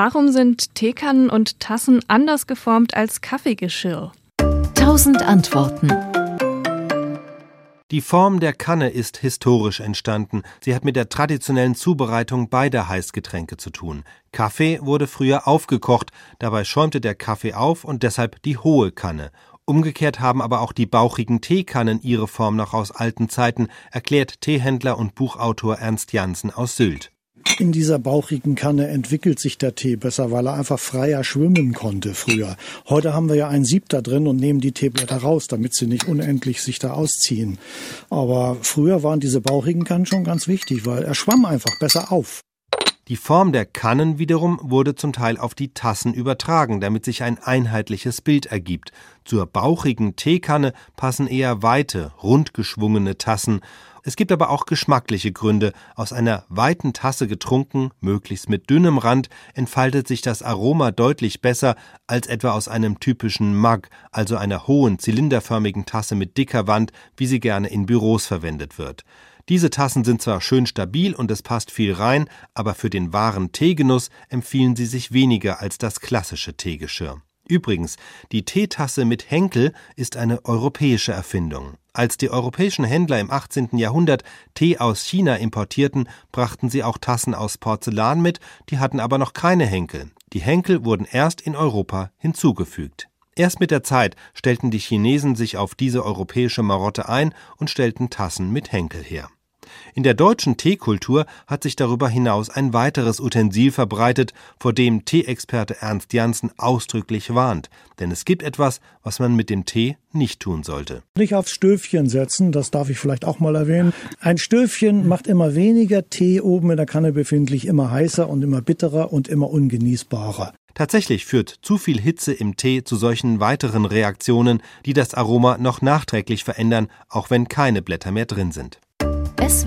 Warum sind Teekannen und Tassen anders geformt als Kaffeegeschirr? Tausend Antworten. Die Form der Kanne ist historisch entstanden. Sie hat mit der traditionellen Zubereitung beider Heißgetränke zu tun. Kaffee wurde früher aufgekocht, dabei schäumte der Kaffee auf und deshalb die hohe Kanne. Umgekehrt haben aber auch die bauchigen Teekannen ihre Form noch aus alten Zeiten, erklärt Teehändler und Buchautor Ernst Jansen aus Sylt. In dieser bauchigen Kanne entwickelt sich der Tee besser, weil er einfach freier schwimmen konnte früher. Heute haben wir ja ein Sieb da drin und nehmen die Teeblätter raus, damit sie nicht unendlich sich da ausziehen. Aber früher waren diese bauchigen Kannen schon ganz wichtig, weil er schwamm einfach besser auf. Die Form der Kannen wiederum wurde zum Teil auf die Tassen übertragen, damit sich ein einheitliches Bild ergibt. Zur bauchigen Teekanne passen eher weite, rundgeschwungene Tassen. Es gibt aber auch geschmackliche Gründe. Aus einer weiten Tasse getrunken, möglichst mit dünnem Rand, entfaltet sich das Aroma deutlich besser als etwa aus einem typischen Mug, also einer hohen, zylinderförmigen Tasse mit dicker Wand, wie sie gerne in Büros verwendet wird. Diese Tassen sind zwar schön stabil und es passt viel rein, aber für den wahren Teegenuss empfehlen sie sich weniger als das klassische Teegeschirr. Übrigens, die Teetasse mit Henkel ist eine europäische Erfindung. Als die europäischen Händler im 18. Jahrhundert Tee aus China importierten, brachten sie auch Tassen aus Porzellan mit, die hatten aber noch keine Henkel. Die Henkel wurden erst in Europa hinzugefügt. Erst mit der Zeit stellten die Chinesen sich auf diese europäische Marotte ein und stellten Tassen mit Henkel her. In der deutschen Teekultur hat sich darüber hinaus ein weiteres Utensil verbreitet, vor dem Teeexperte Ernst Janssen ausdrücklich warnt. Denn es gibt etwas, was man mit dem Tee nicht tun sollte. Nicht aufs Stöfchen setzen, das darf ich vielleicht auch mal erwähnen. Ein Stöfchen macht immer weniger Tee oben in der Kanne befindlich, immer heißer und immer bitterer und immer ungenießbarer. Tatsächlich führt zu viel Hitze im Tee zu solchen weiteren Reaktionen, die das Aroma noch nachträglich verändern, auch wenn keine Blätter mehr drin sind.